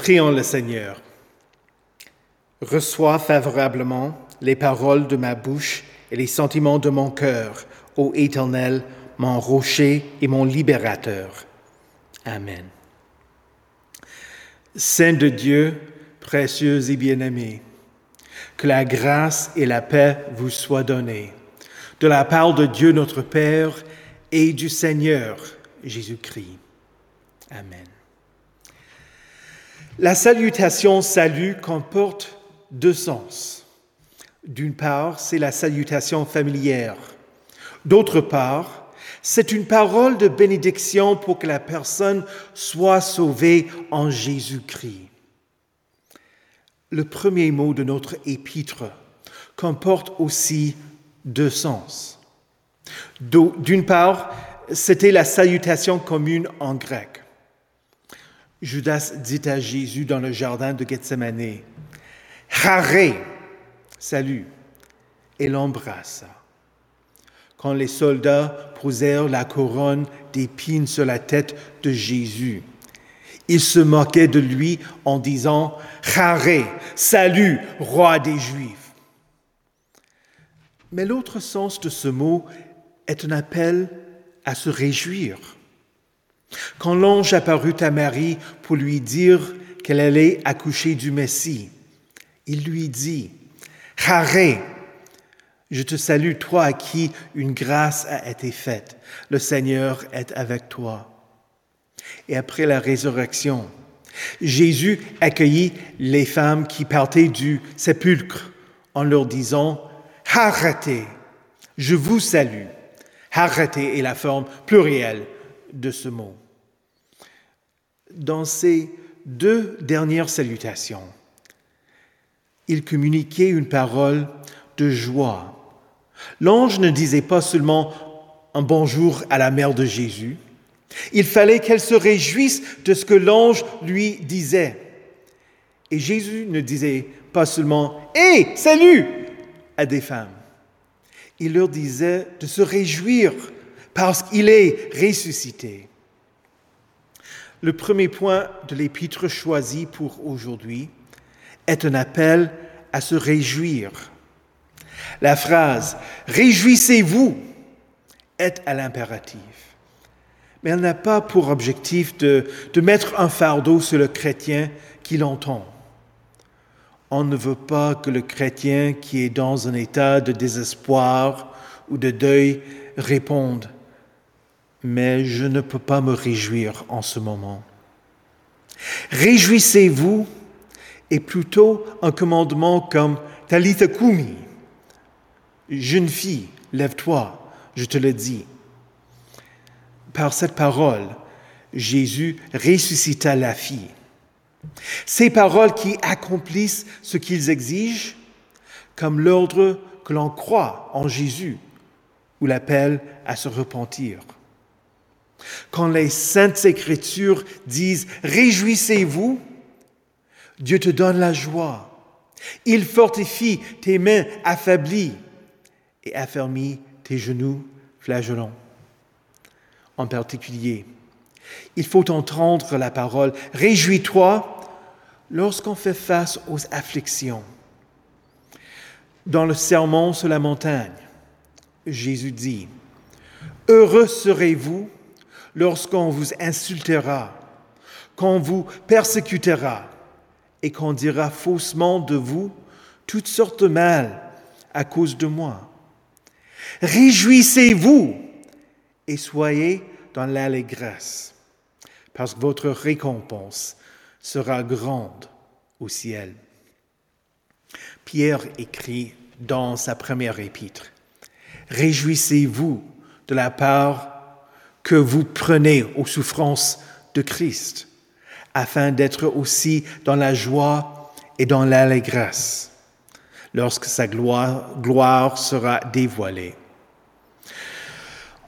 Prions le Seigneur. Reçois favorablement les paroles de ma bouche et les sentiments de mon cœur, ô Éternel, mon rocher et mon libérateur. Amen. Saint de Dieu, précieux et bien-aimé, que la grâce et la paix vous soient données de la part de Dieu notre Père et du Seigneur Jésus-Christ. Amen. La salutation salut comporte deux sens. D'une part, c'est la salutation familière. D'autre part, c'est une parole de bénédiction pour que la personne soit sauvée en Jésus-Christ. Le premier mot de notre épître comporte aussi deux sens. D'une part, c'était la salutation commune en grec. Judas dit à Jésus dans le jardin de Gethsemane, Haré, salut, et l'embrassa. Quand les soldats posèrent la couronne d'épines sur la tête de Jésus, ils se moquaient de lui en disant, Haré, salut, roi des Juifs. Mais l'autre sens de ce mot est un appel à se réjouir. Quand l'ange apparut à Marie pour lui dire qu'elle allait accoucher du Messie, il lui dit, Haré, je te salue, toi à qui une grâce a été faite. Le Seigneur est avec toi. Et après la résurrection, Jésus accueillit les femmes qui partaient du sépulcre en leur disant, Arrêtez, je vous salue. Arrêtez est la forme plurielle de ce mot. Dans ces deux dernières salutations, il communiquait une parole de joie. L'ange ne disait pas seulement un bonjour à la mère de Jésus, il fallait qu'elle se réjouisse de ce que l'ange lui disait. Et Jésus ne disait pas seulement Hé, salut à des femmes il leur disait de se réjouir parce qu'il est ressuscité. Le premier point de l'épître choisi pour aujourd'hui est un appel à se réjouir. La phrase Réjouissez-vous est à l'impératif, mais elle n'a pas pour objectif de, de mettre un fardeau sur le chrétien qui l'entend. On ne veut pas que le chrétien qui est dans un état de désespoir ou de deuil réponde, mais je ne peux pas me réjouir en ce moment. Réjouissez-vous est plutôt un commandement comme Talitha Kumi, jeune fille, lève-toi, je te le dis. Par cette parole, Jésus ressuscita la fille. Ces paroles qui accomplissent ce qu'ils exigent, comme l'ordre que l'on croit en Jésus ou l'appel à se repentir. Quand les saintes écritures disent ⁇ Réjouissez-vous ⁇ Dieu te donne la joie. Il fortifie tes mains affaiblies et affermit tes genoux flagellants. En particulier, il faut entendre la parole Réjouis-toi lorsqu'on fait face aux afflictions. Dans le sermon sur la montagne, Jésus dit, Heureux serez-vous lorsqu'on vous insultera, qu'on vous persécutera et qu'on dira faussement de vous toutes sortes de mal à cause de moi. Réjouissez-vous et soyez dans l'allégresse parce que votre récompense sera grande au ciel. Pierre écrit dans sa première épître, Réjouissez-vous de la part que vous prenez aux souffrances de Christ, afin d'être aussi dans la joie et dans l'allégresse, lorsque sa gloire, sera dévoilée.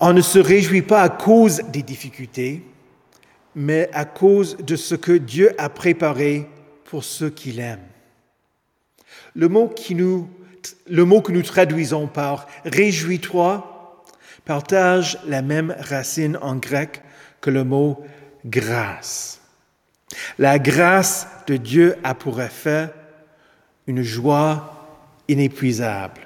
On ne se réjouit pas à cause des difficultés, mais à cause de ce que Dieu a préparé pour ceux qui l'aiment. Le mot, qui nous, le mot que nous traduisons par réjouis-toi partage la même racine en grec que le mot grâce. La grâce de Dieu a pour effet une joie inépuisable.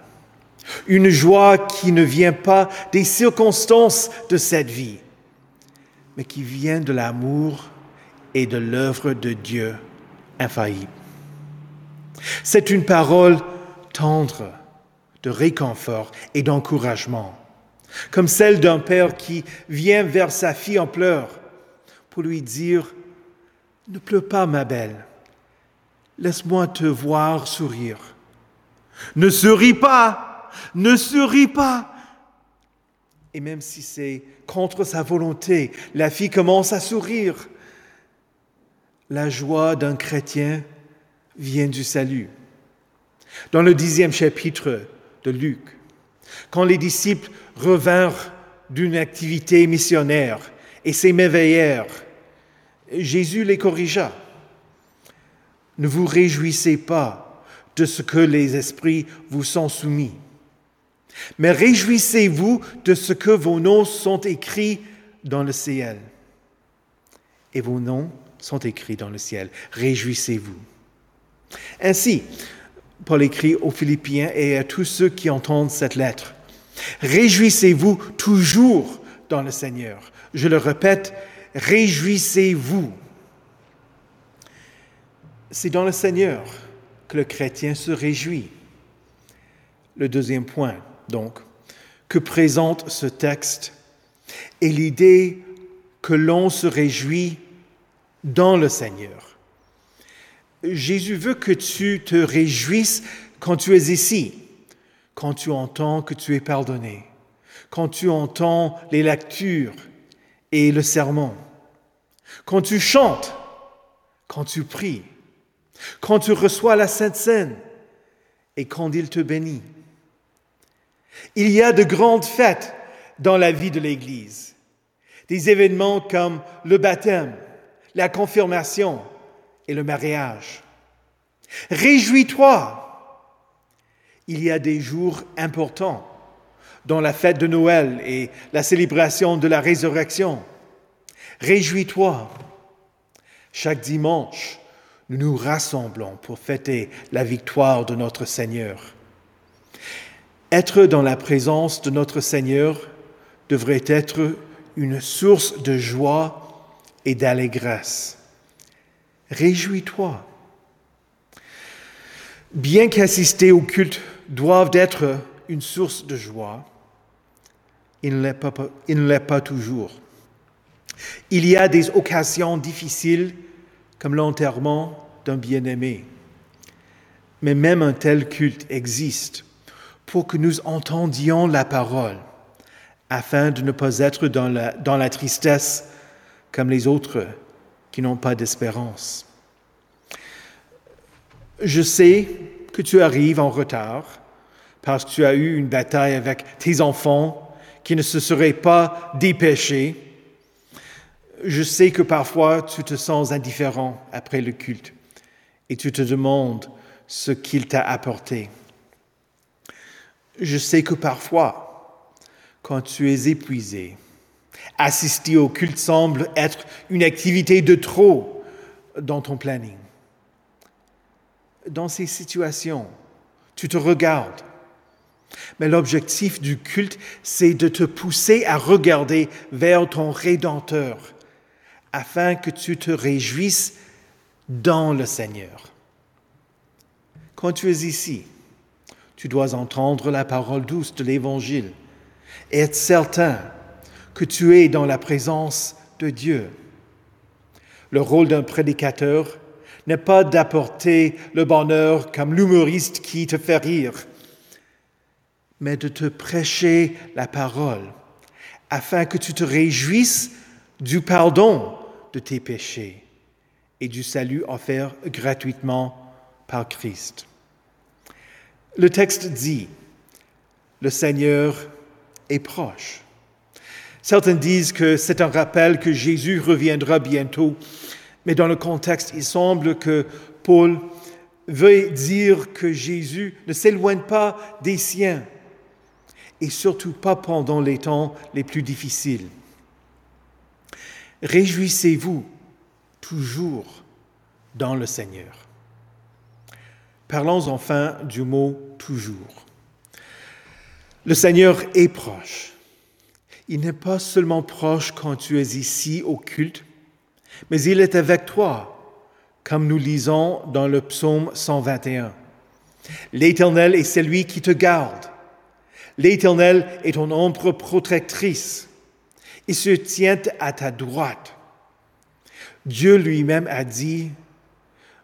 Une joie qui ne vient pas des circonstances de cette vie, mais qui vient de l'amour et de l'œuvre de Dieu infaillible. C'est une parole tendre, de réconfort et d'encouragement, comme celle d'un père qui vient vers sa fille en pleurs pour lui dire, Ne pleure pas, ma belle, laisse-moi te voir sourire. Ne souris pas, ne souris pas. Et même si c'est contre sa volonté, la fille commence à sourire. La joie d'un chrétien vient du salut. Dans le dixième chapitre de Luc, quand les disciples revinrent d'une activité missionnaire et s'émerveillèrent, Jésus les corrigea. Ne vous réjouissez pas de ce que les esprits vous sont soumis, mais réjouissez-vous de ce que vos noms sont écrits dans le ciel. Et vos noms sont écrits dans le ciel. Réjouissez-vous. Ainsi, Paul écrit aux Philippiens et à tous ceux qui entendent cette lettre. Réjouissez-vous toujours dans le Seigneur. Je le répète, réjouissez-vous. C'est dans le Seigneur que le chrétien se réjouit. Le deuxième point, donc, que présente ce texte est l'idée que l'on se réjouit dans le Seigneur. Jésus veut que tu te réjouisses quand tu es ici, quand tu entends que tu es pardonné, quand tu entends les lectures et le sermon, quand tu chantes, quand tu pries, quand tu reçois la Sainte Seine et quand il te bénit. Il y a de grandes fêtes dans la vie de l'Église, des événements comme le baptême, la confirmation, et le mariage. Réjouis-toi. Il y a des jours importants, dont la fête de Noël et la célébration de la résurrection. Réjouis-toi. Chaque dimanche, nous nous rassemblons pour fêter la victoire de notre Seigneur. Être dans la présence de notre Seigneur devrait être une source de joie et d'allégresse. Réjouis-toi. Bien qu'assister au culte doive être une source de joie, il ne l'est pas, toujours. Il y a des occasions difficiles comme l'enterrement d'un bien-aimé. Mais même un tel culte existe pour que nous entendions la parole, afin de ne pas être dans la tristesse comme les autres qui n'ont pas d'espérance. Je sais que tu arrives en retard parce que tu as eu une bataille avec tes enfants qui ne se seraient pas dépêchés. Je sais que parfois tu te sens indifférent après le culte et tu te demandes ce qu'il t'a apporté. Je sais que parfois, quand tu es épuisé, Assister au culte semble être une activité de trop dans ton planning. Dans ces situations, tu te regardes. Mais l'objectif du culte, c'est de te pousser à regarder vers ton Rédempteur, afin que tu te réjouisses dans le Seigneur. Quand tu es ici, tu dois entendre la parole douce de l'Évangile et être certain que tu es dans la présence de Dieu. Le rôle d'un prédicateur n'est pas d'apporter le bonheur comme l'humoriste qui te fait rire, mais de te prêcher la parole afin que tu te réjouisses du pardon de tes péchés et du salut offert gratuitement par Christ. Le texte dit, le Seigneur est proche. Certains disent que c'est un rappel que Jésus reviendra bientôt, mais dans le contexte, il semble que Paul veut dire que Jésus ne s'éloigne pas des siens, et surtout pas pendant les temps les plus difficiles. Réjouissez-vous toujours dans le Seigneur. Parlons enfin du mot toujours. Le Seigneur est proche. Il n'est pas seulement proche quand tu es ici au culte, mais il est avec toi, comme nous lisons dans le psaume 121. L'Éternel est celui qui te garde. L'Éternel est ton ombre protectrice. Il se tient à ta droite. Dieu lui-même a dit,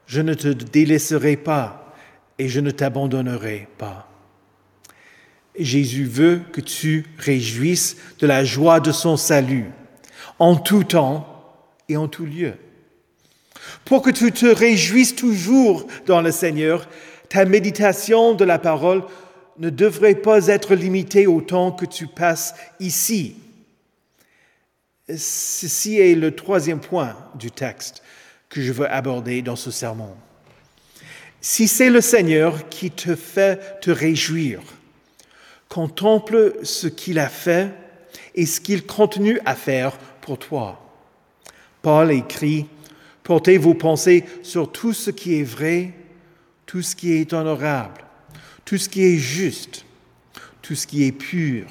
je ne te délaisserai pas et je ne t'abandonnerai pas. Jésus veut que tu réjouisses de la joie de son salut, en tout temps et en tout lieu. Pour que tu te réjouisses toujours dans le Seigneur, ta méditation de la parole ne devrait pas être limitée au temps que tu passes ici. Ceci est le troisième point du texte que je veux aborder dans ce sermon. Si c'est le Seigneur qui te fait te réjouir, Contemple ce qu'il a fait et ce qu'il continue à faire pour toi. Paul écrit, Portez vos pensées sur tout ce qui est vrai, tout ce qui est honorable, tout ce qui est juste, tout ce qui est pur,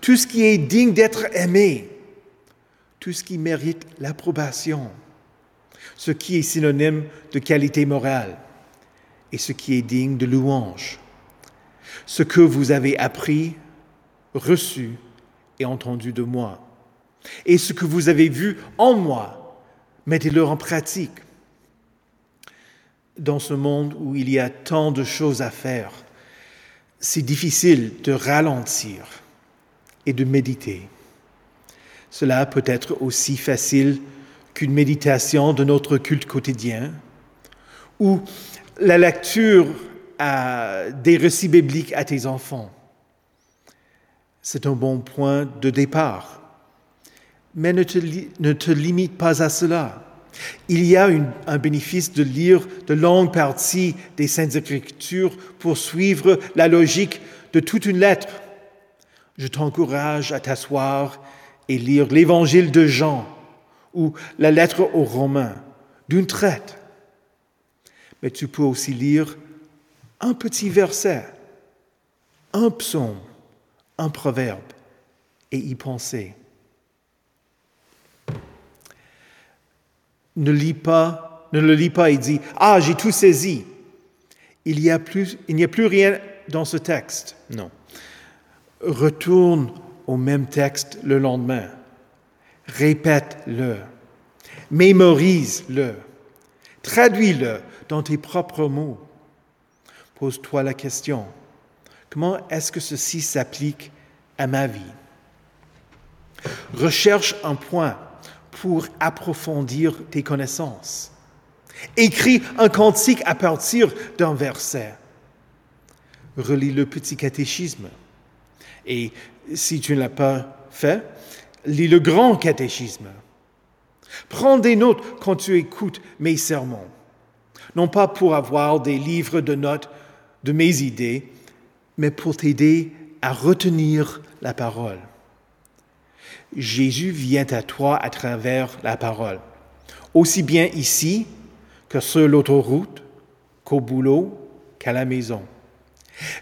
tout ce qui est digne d'être aimé, tout ce qui mérite l'approbation, ce qui est synonyme de qualité morale et ce qui est digne de louange ce que vous avez appris, reçu et entendu de moi. Et ce que vous avez vu en moi, mettez-le en pratique. Dans ce monde où il y a tant de choses à faire, c'est difficile de ralentir et de méditer. Cela peut être aussi facile qu'une méditation de notre culte quotidien, ou la lecture des récits bibliques à tes enfants. C'est un bon point de départ. Mais ne te, ne te limite pas à cela. Il y a un bénéfice de lire de longues parties des Saintes Écritures pour suivre la logique de toute une lettre. Je t'encourage à t'asseoir et lire l'Évangile de Jean ou la lettre aux Romains d'une traite. Mais tu peux aussi lire un petit verset, un psaume, un proverbe et y penser. Ne lis pas, ne le lis pas et dis Ah, j'ai tout saisi. Il n'y a plus, il n'y a plus rien dans ce texte. Non. Retourne au même texte le lendemain. Répète-le. Mémorise-le. Traduis-le dans tes propres mots. Pose-toi la question, comment est-ce que ceci s'applique à ma vie? Recherche un point pour approfondir tes connaissances. Écris un cantique à partir d'un verset. Relis le petit catéchisme. Et si tu ne l'as pas fait, lis le grand catéchisme. Prends des notes quand tu écoutes mes sermons. Non pas pour avoir des livres de notes de mes idées, mais pour t'aider à retenir la parole. Jésus vient à toi à travers la parole, aussi bien ici que sur l'autoroute, qu'au boulot, qu'à la maison.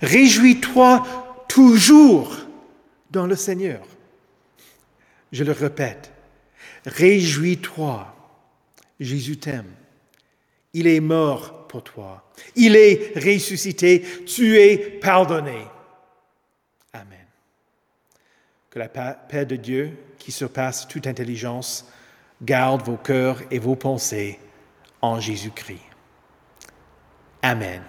Réjouis-toi toujours dans le Seigneur. Je le répète, réjouis-toi. Jésus t'aime. Il est mort Il est ressuscité, tu es pardonné. Amen. Que la paix de Dieu, qui surpasse toute intelligence, garde vos cœurs et vos pensées en Jésus-Christ. Amen.